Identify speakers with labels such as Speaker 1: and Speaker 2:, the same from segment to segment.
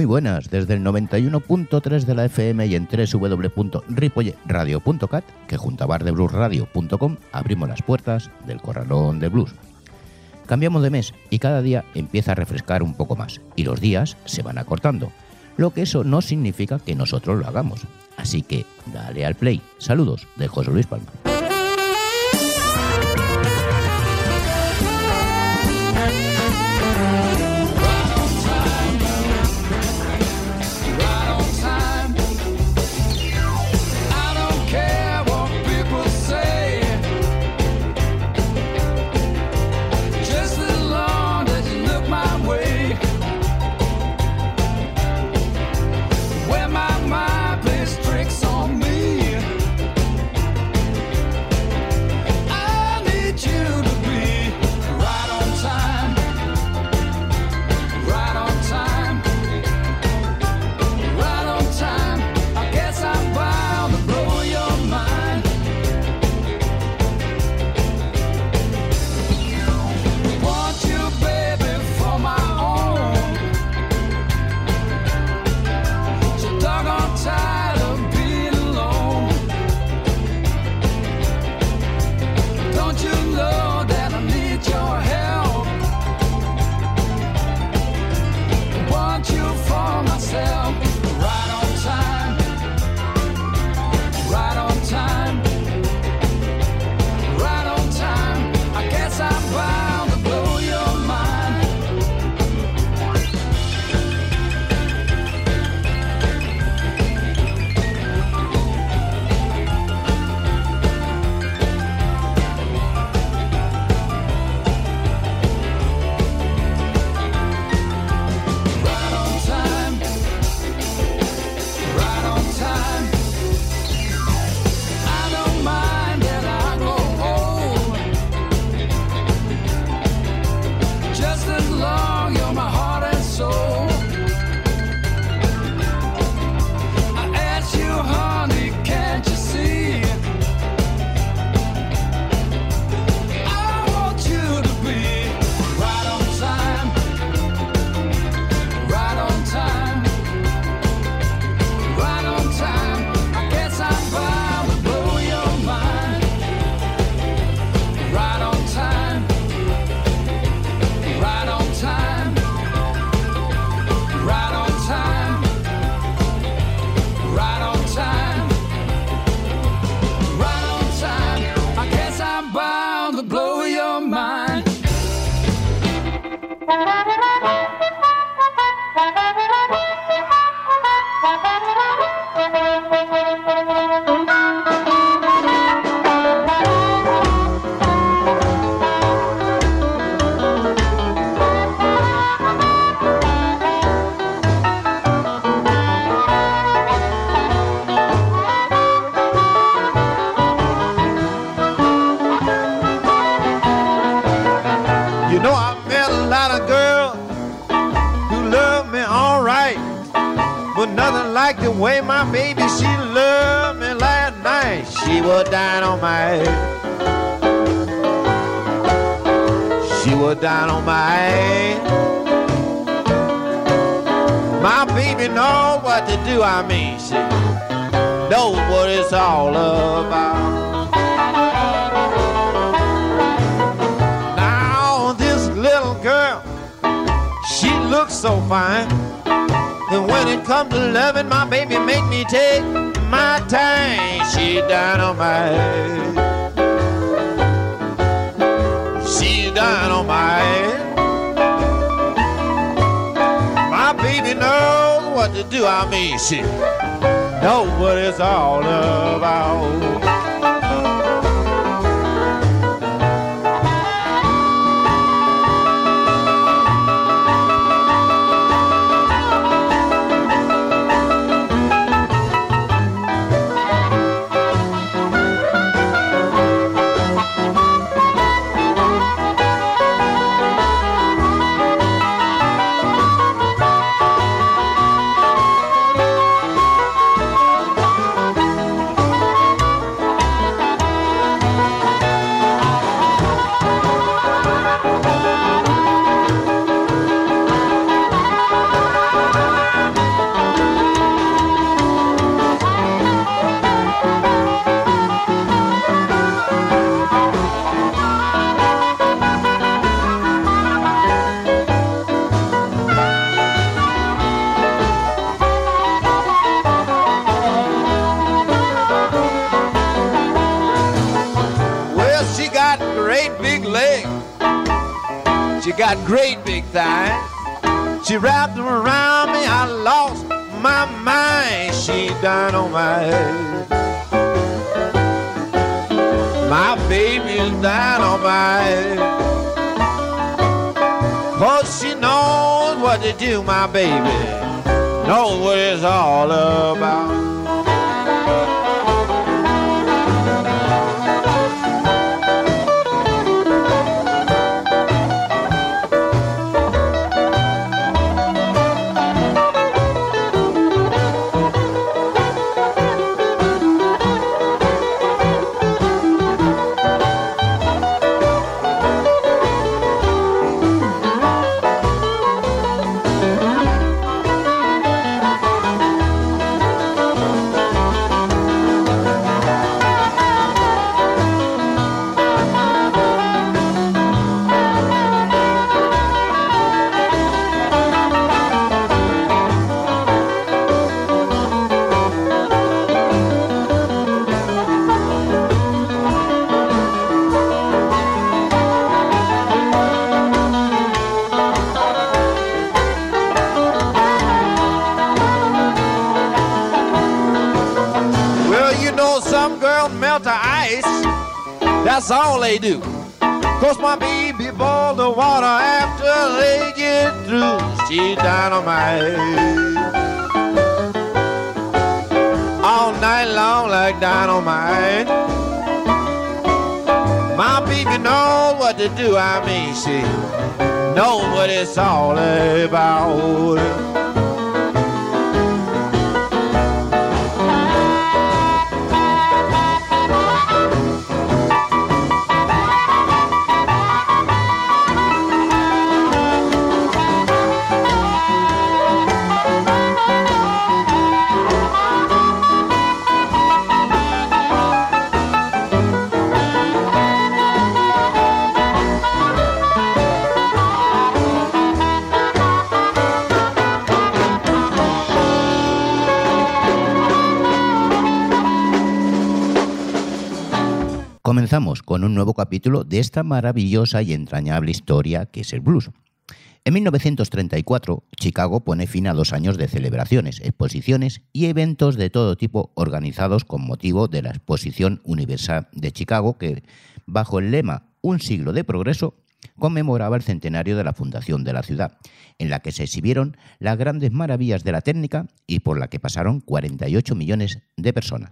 Speaker 1: Muy buenas, desde el 91.3 de la FM y en www.ripolleradio.cat, que junto a bardebluesradio.com abrimos las puertas del corralón de blues. Cambiamos de mes y cada día empieza a refrescar un poco más y los días se van acortando, lo que eso no significa que nosotros lo hagamos. Así que dale al play. Saludos de José Luis Palma.
Speaker 2: Know, I
Speaker 3: met a lot of girls who love me all right, but nothing like the way my baby she loved me last night. She was down on my. She was down on my. My baby knows what to do. I mean, she knows what it's all about. So fine. And when it comes to loving, my baby make me take my time. She on my head. My baby knows what to do. I mean, she knows what it's all about. Got great big thighs. She wrapped them around me, I lost my mind. She dynamite. My head. My baby's dynamite. Cause she knows what to do, my baby. Knows what it's all about. That's all they do. Cause my baby boil the water after they get through. She dynamite. All night long like dynamite. My baby knows what to do. I mean, she knows what it's all about.
Speaker 4: Un nuevo capítulo de esta maravillosa y entrañable historia que es el blues. En 1934, Chicago pone fin a dos años de celebraciones, exposiciones y eventos de todo tipo organizados con motivo de la Exposición Universal de Chicago, que, bajo el lema Un siglo de progreso, conmemoraba el centenario de la fundación de la ciudad, en la que se exhibieron las grandes maravillas de la técnica y por la que pasaron 48 millones de personas.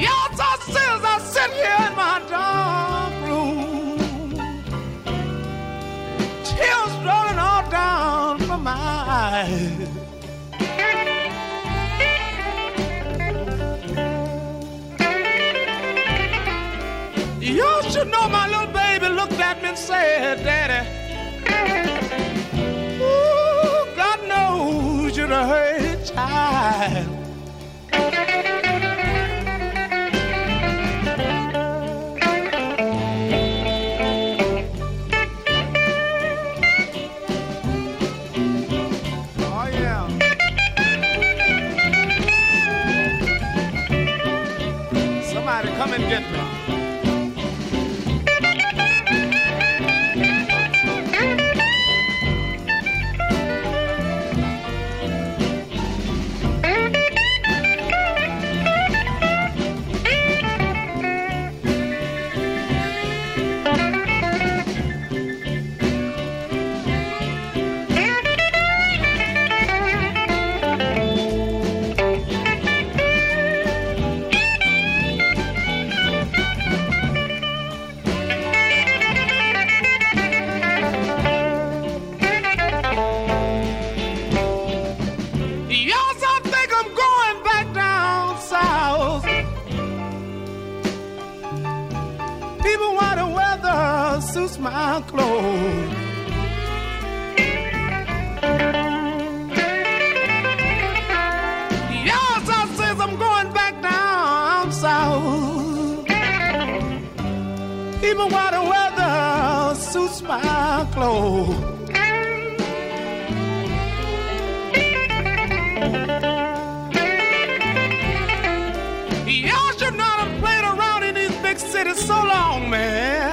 Speaker 5: Yes, I says I sit here in my dark room, tears rolling all down from my eyes. You should know my little baby looked at me and said, Daddy, ooh, God knows you're a hurt child. The weather suits my clothes. Y'all should not have played around in these big cities so long, man.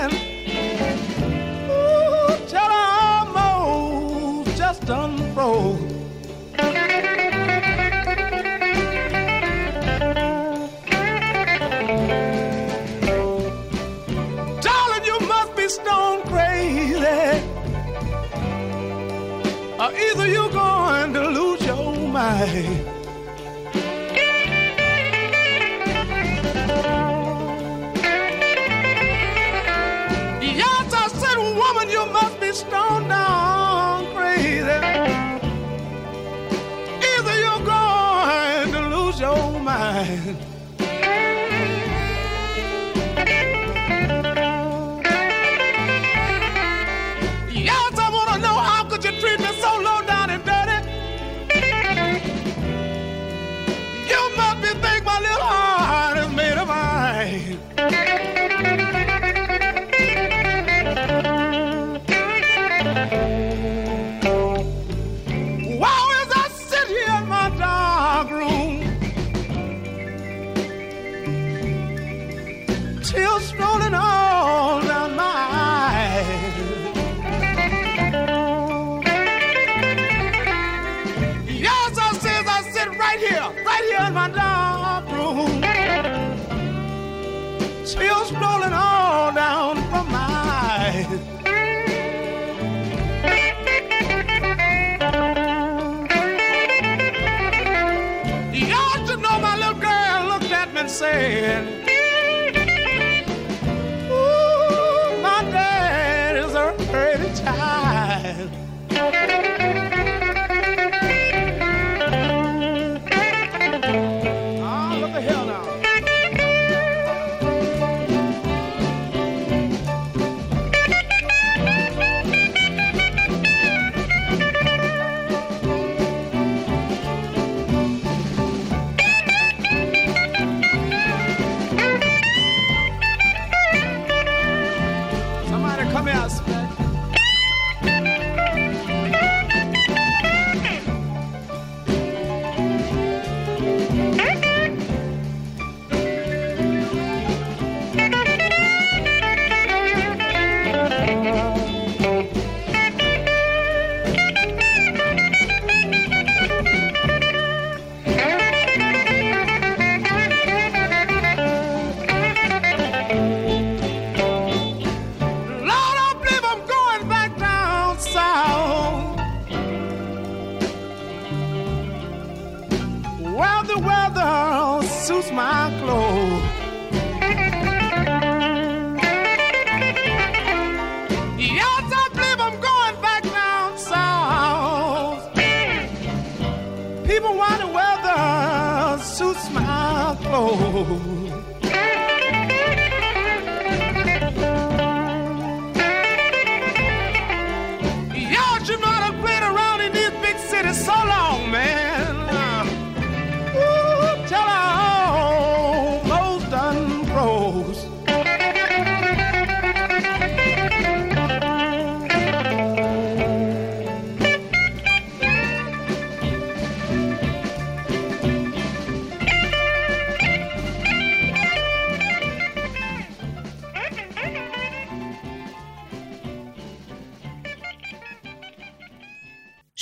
Speaker 5: Looked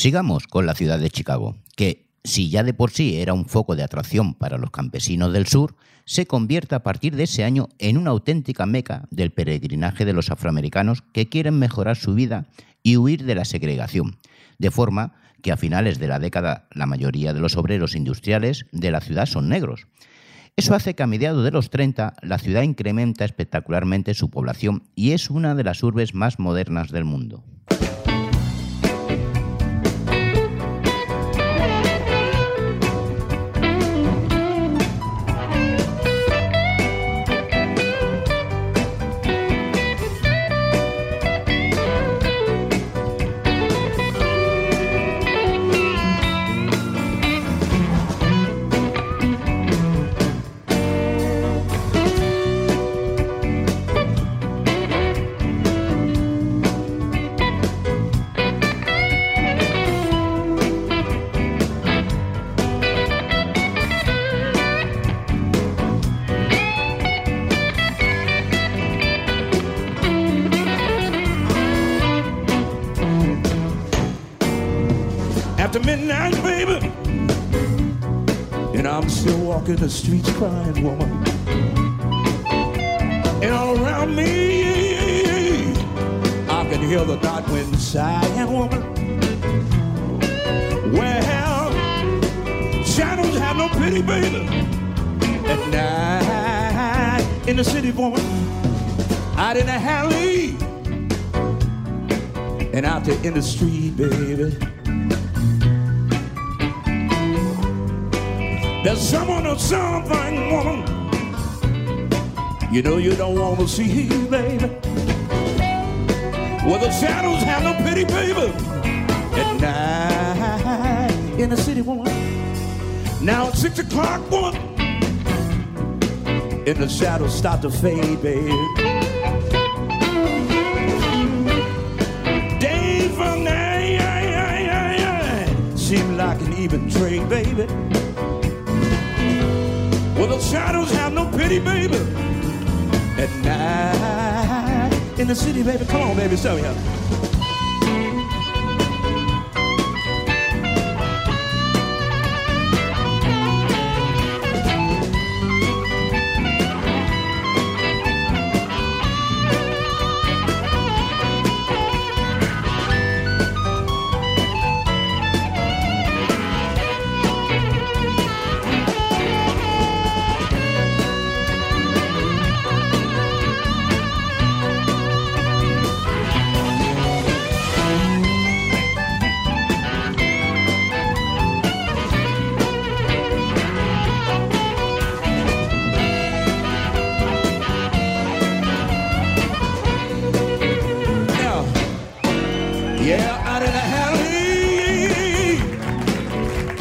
Speaker 4: Sigamos con la ciudad de Chicago, que, si ya de por sí era un foco de atracción para los campesinos del sur, se convierte a partir de ese año en una auténtica meca del peregrinaje de los afroamericanos que quieren mejorar su vida y huir de la segregación, de forma que a finales de la década la mayoría de los obreros industriales de la ciudad son negros. Eso hace que a mediados de los 30 la ciudad incrementa espectacularmente su población y es una de las urbes más modernas del mundo.
Speaker 6: Walking the streets crying, woman. And all around me, I can hear the night wind sighing, woman. Well, shadows have no pity, baby. At night in the city, woman, out in the alley, and out there in the street, baby. There's someone or something, woman. You know you don't want to see, baby. Well, the shadows have no pity, baby. At night in the city, woman. Now it's six o'clock, woman. And the shadows start to fade, baby. Day from night seem like an even trade, baby. The shadows have no pity, baby. At night in the city, baby. Come on, baby, show me how.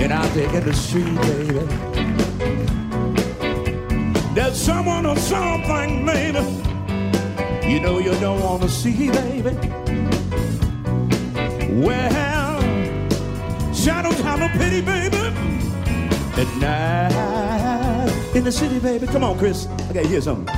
Speaker 6: And out there in the street, baby. There's someone or something, baby. You know you don't want to see, baby. Well, shadows have no pity, baby. At night in the city, baby. Come on, Chris. Gotta hear something.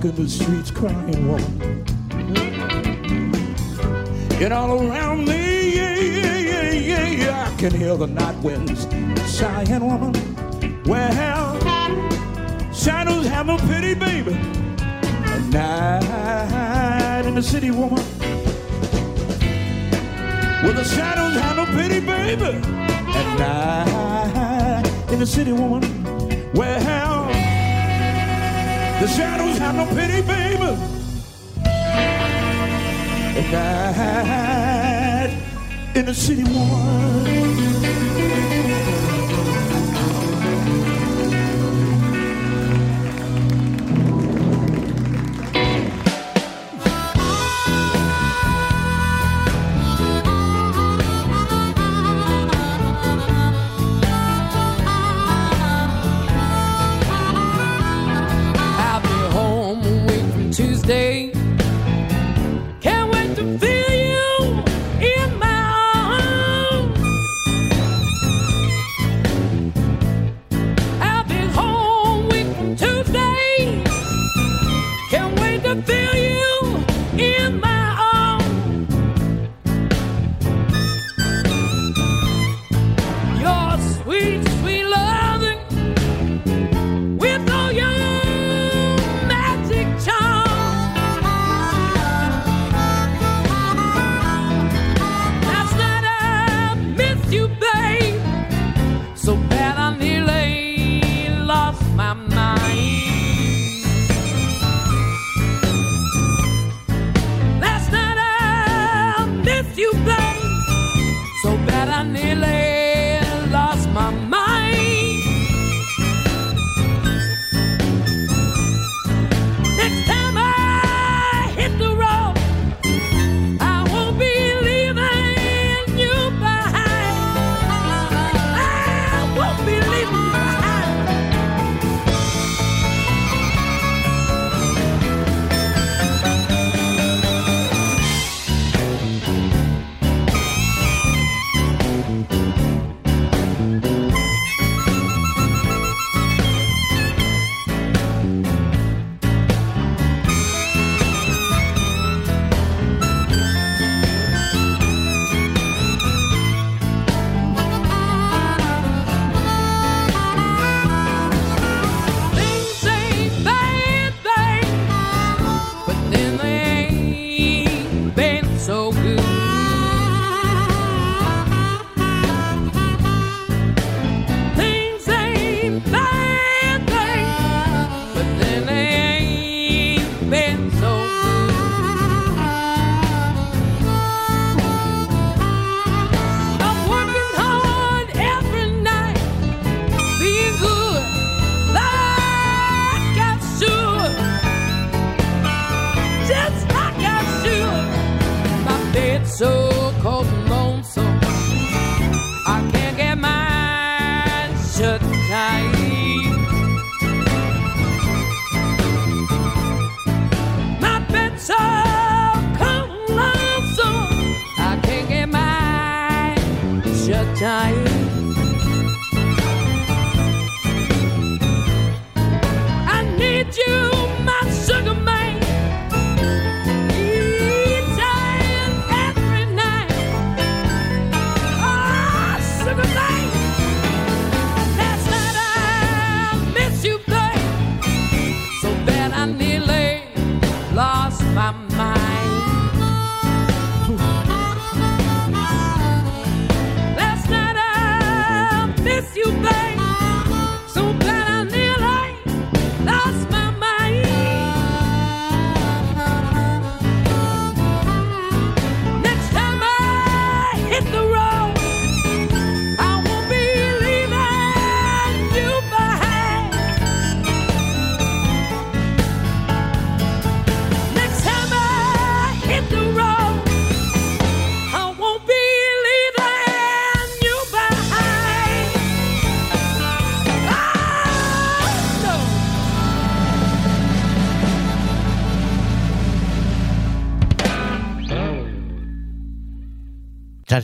Speaker 6: walking the streets crying woman. And all around me, yeah, yeah, yeah, yeah, yeah, I can hear the night winds sighing woman. Well, shadows have no pity, baby. A night in the city woman. Well, the shadows have no pity, baby. At night in the city woman. Well, the shadows have no pity, baby. And night in the city,
Speaker 7: one.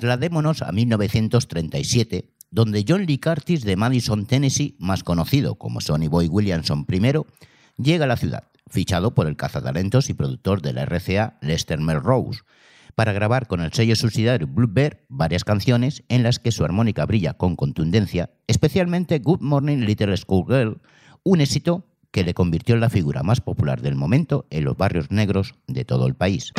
Speaker 8: trasladémonos a 1937, donde John Lee Curtis de Madison, Tennessee, más conocido como Sonny Boy Williamson I, llega a la ciudad, fichado por el cazatalentos y productor de la RCA Lester Melrose, para grabar con el sello subsidiario Blue Bear varias canciones en las que su armónica brilla con contundencia, especialmente Good Morning Little Schoolgirl, un éxito que le convirtió en la figura más popular del momento en los barrios negros de todo el país.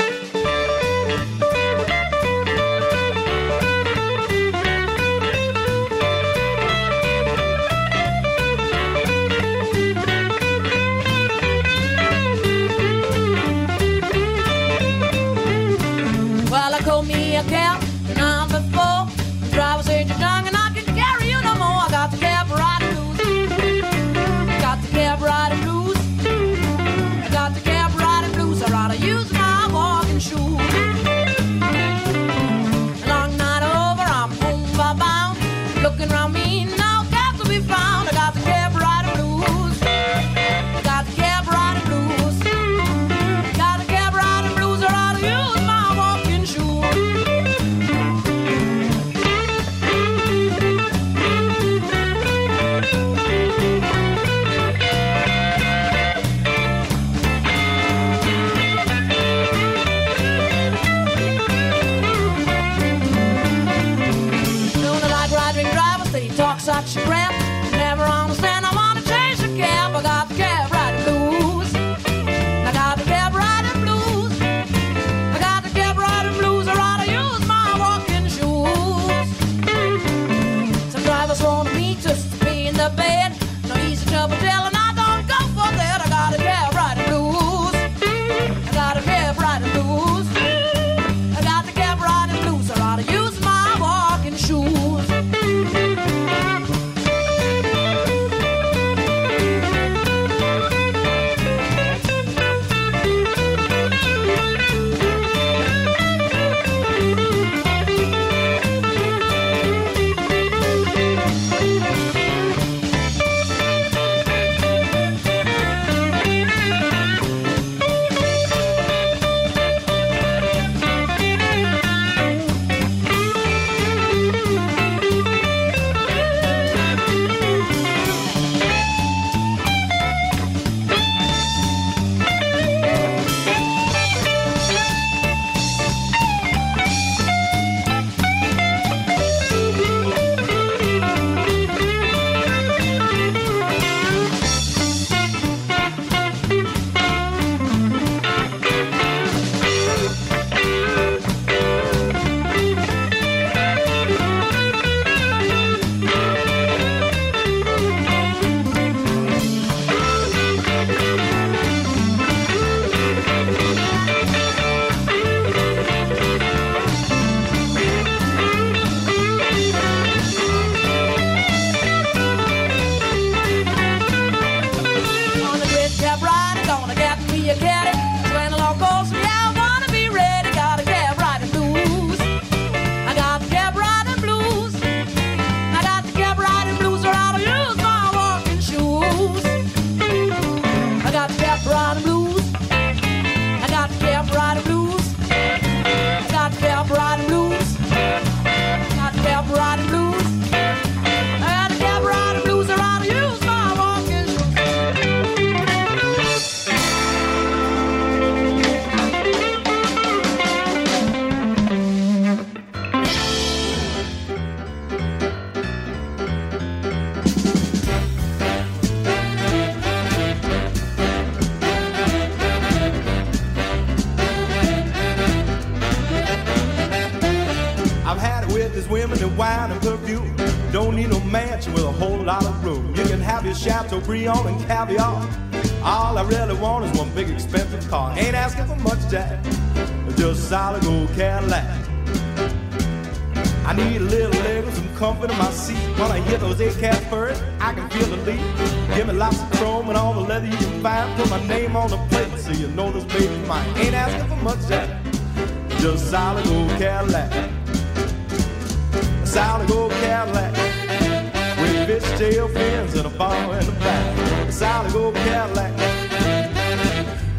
Speaker 9: jail pins and a
Speaker 5: bar in the back. A solid gold Cadillac.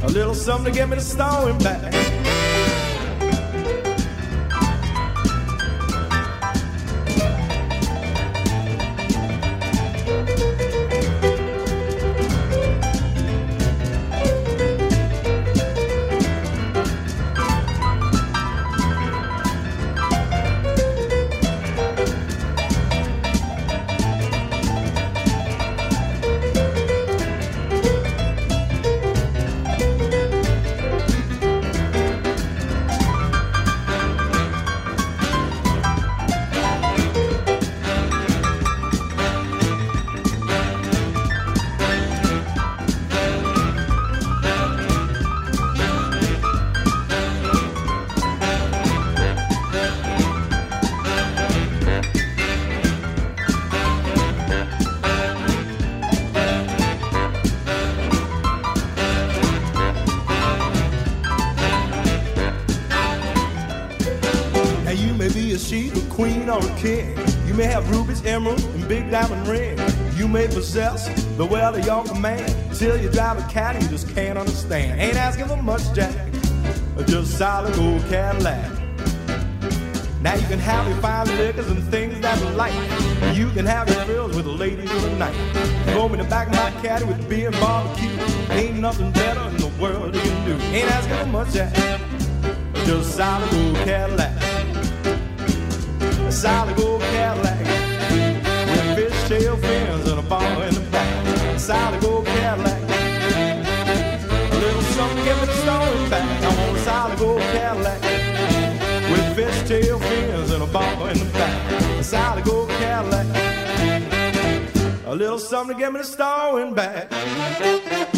Speaker 5: A little something to get me the stone back. King. You may have rubies, emeralds, and big diamond rings. You may possess the wealth of your command. Till you drive a cat you just can't understand. Ain't asking for much, Jack. Just solid gold Cadillac. Now you can have your fine liquors and things that you like. You can have your thrills with the ladies of the night. Go in the back of my caddy with beer and barbecue. Ain't nothing better in the world you can do. Ain't asking for much, Jack. Just solid gold Cadillac. A solid gold Cadillac. With fishtail fins and a bar in the back. A solid gold Cadillac. A little something, give me the story back. I want a solid gold Cadillac. With fishtail fins and a bar in the back. A solid gold Cadillac. A little something to get me the story back.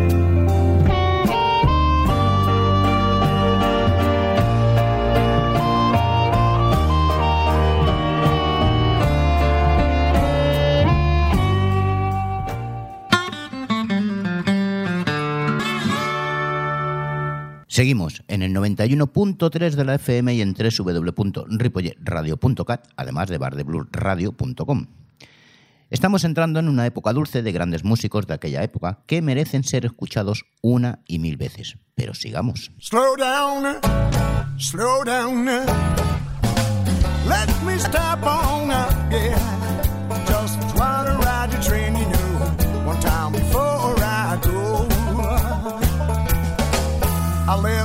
Speaker 4: Seguimos en el 91.3 de la FM y en www.ripolletradio.cat, además de bardebluesradio.com. Estamos entrando en una época dulce de grandes músicos de aquella época que merecen ser escuchados una y mil veces. Pero sigamos.
Speaker 10: Slow down, slow down. Let me stop on up, yeah.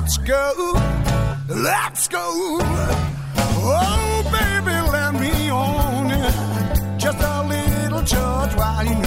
Speaker 10: Let's go, let's go. Oh, baby, let me on. Just a little charge while you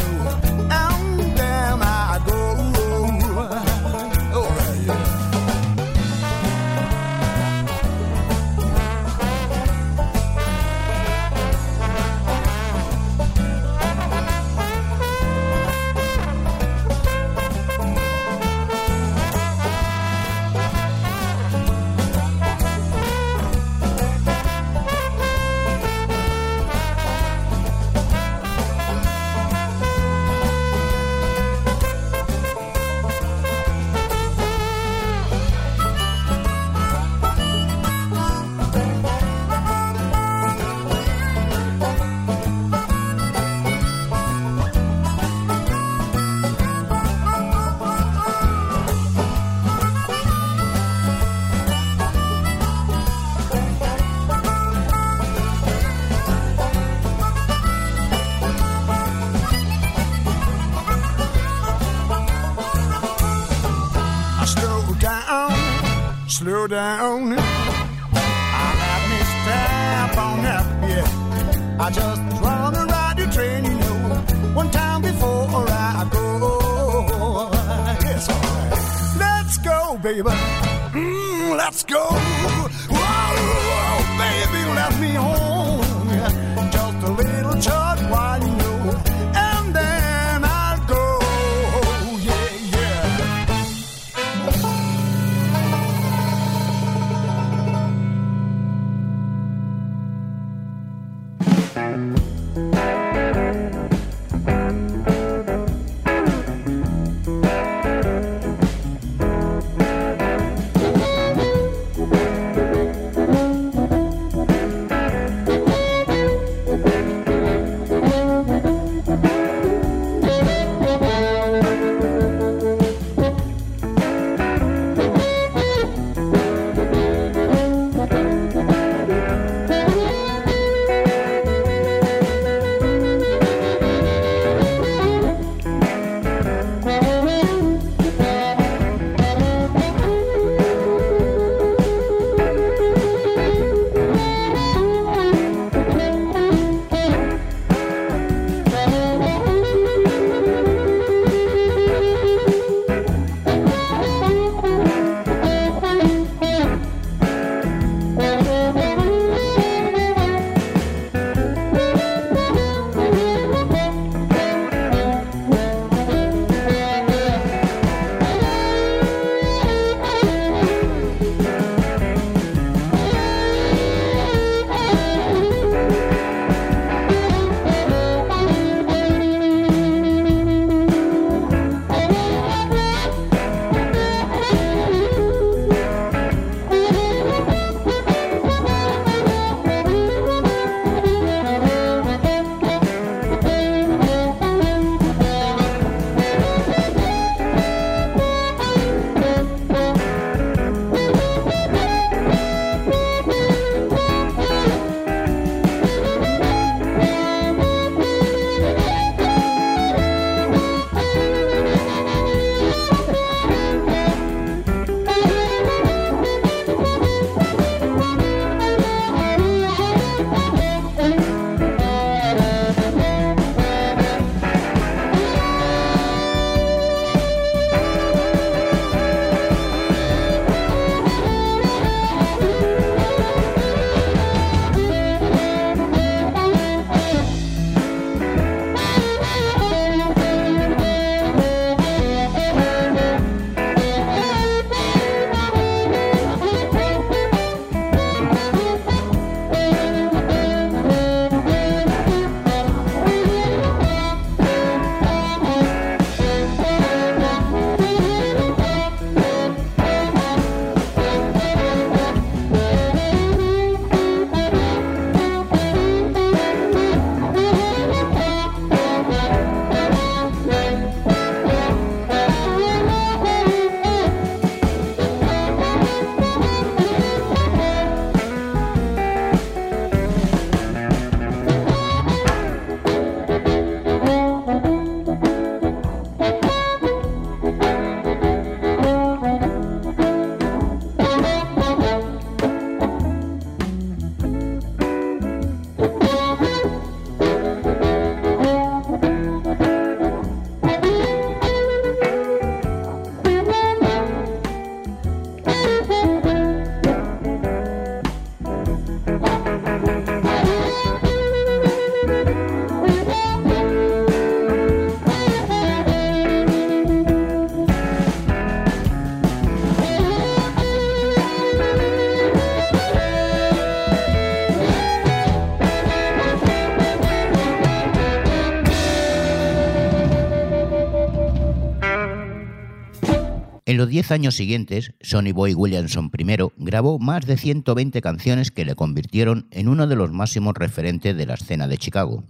Speaker 4: los 10 años siguientes, Sonny Boy Williamson I grabó más de 120 canciones que le convirtieron en uno de los máximos referentes de la escena de Chicago.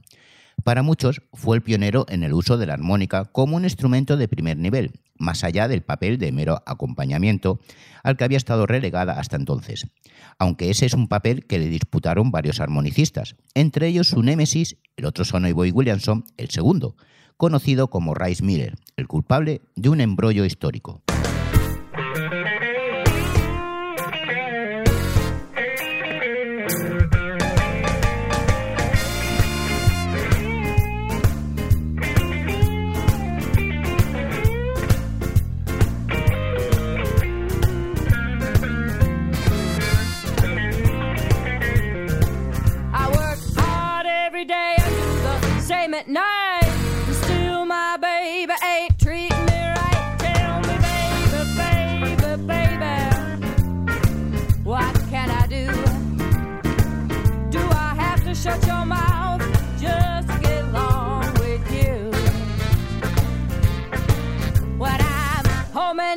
Speaker 4: Para muchos fue el pionero en el uso de la armónica como un instrumento de primer nivel, más allá del papel de mero acompañamiento al que había estado relegada hasta entonces. Aunque ese es un papel que le disputaron varios armonicistas, entre ellos su némesis, el otro Sonny Boy Williamson, el segundo, conocido como Rice Miller, el culpable de un embrollo histórico.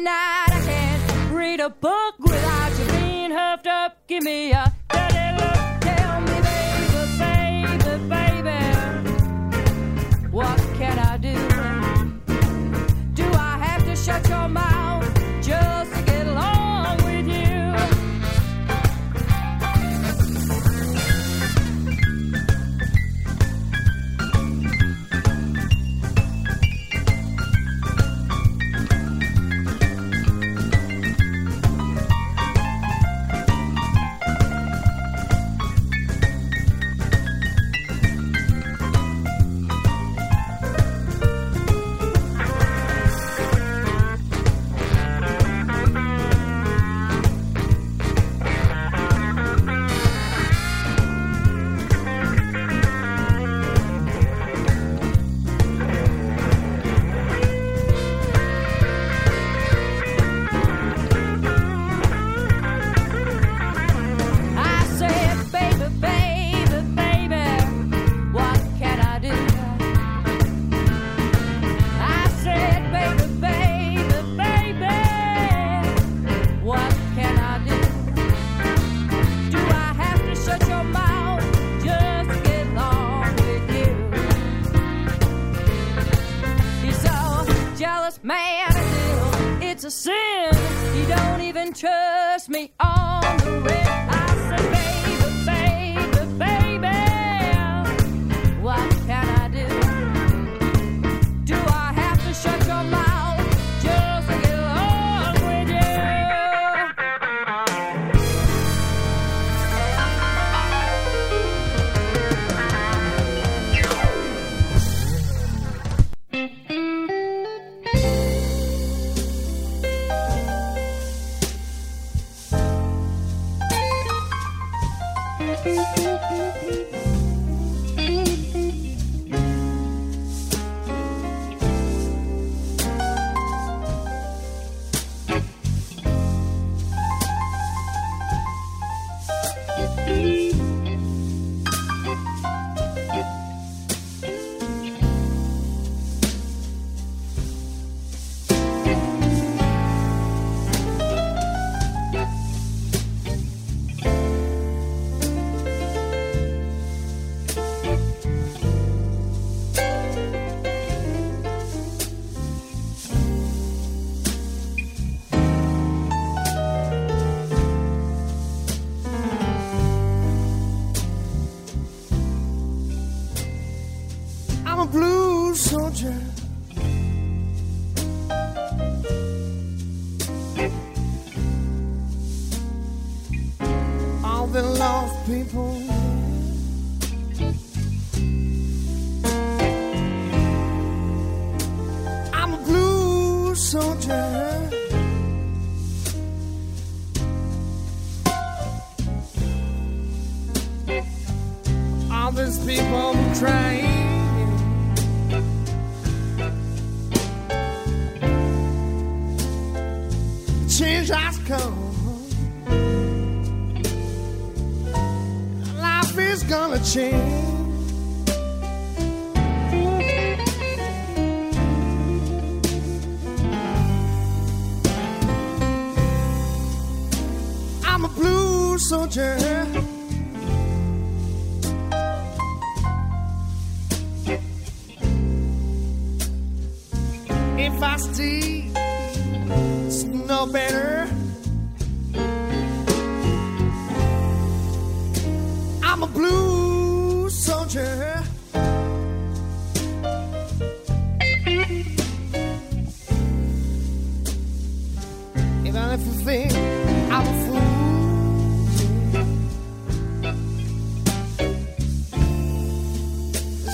Speaker 7: Night, I can't read a book without you being huffed up. Give me a dirty look. Tell me, baby, baby, baby, what can I do? Do I have to shut your mouth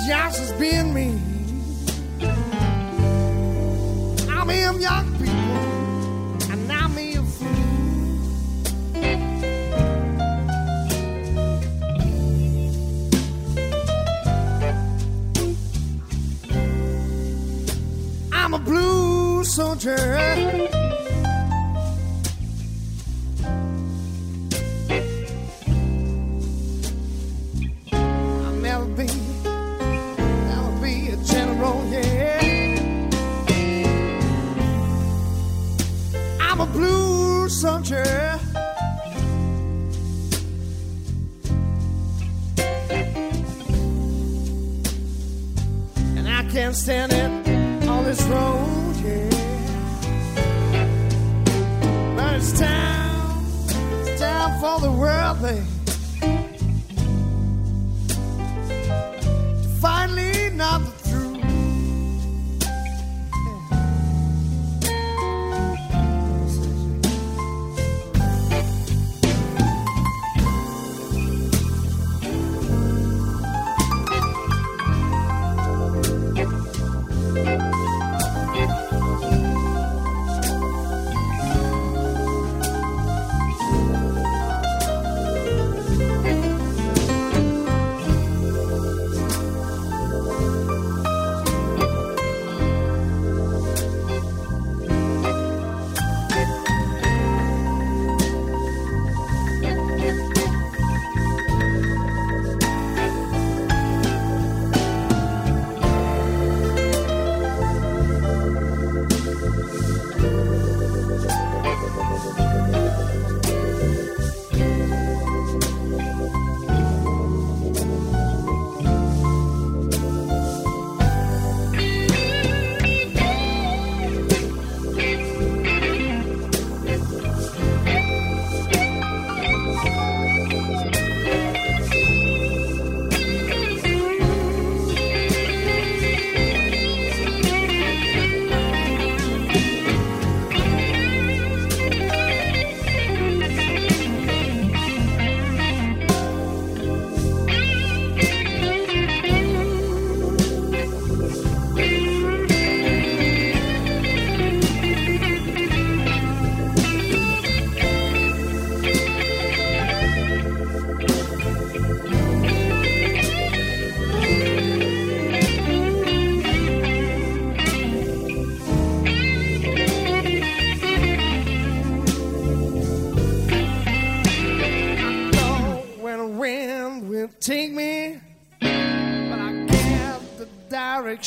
Speaker 7: just
Speaker 11: as being me. I'm him young people, and I'm me a fool. I'm a blue soldier.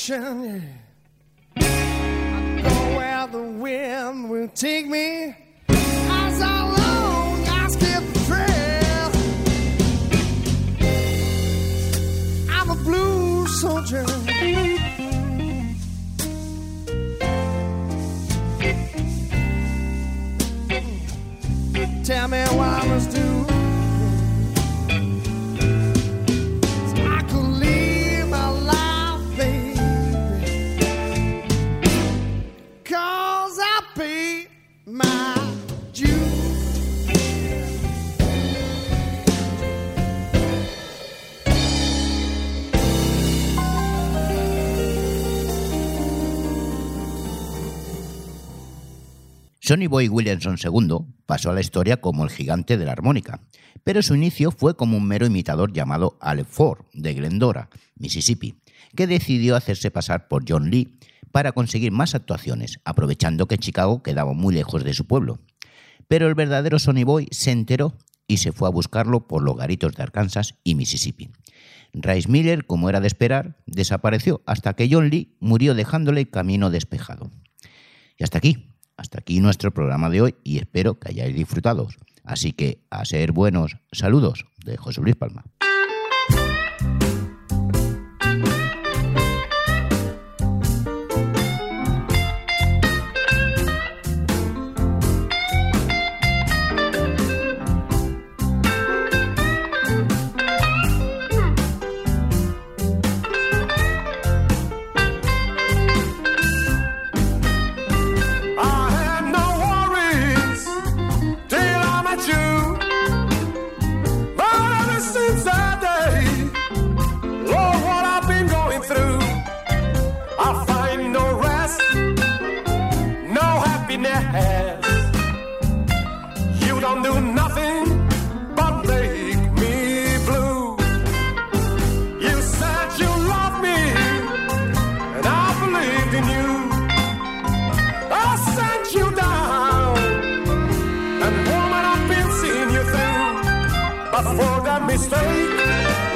Speaker 11: Direction.
Speaker 4: Sonny Boy Williamson II pasó a la historia como el gigante de la armónica, pero su inicio fue como un mero imitador llamado Alec Ford, de Glendora, Mississippi, que decidió hacerse pasar por John Lee para conseguir más actuaciones, aprovechando que Chicago quedaba muy lejos de su pueblo. Pero el verdadero Sonny Boy se enteró y se fue a buscarlo por los garitos de Arkansas y Mississippi. Rice Miller, como era de esperar, desapareció hasta que John Lee murió dejándole camino despejado. Y hasta aquí, hasta aquí nuestro programa de hoy y espero que hayáis disfrutado.
Speaker 12: Así que a ser buenos, saludos de José Luis Palma.
Speaker 13: mistake.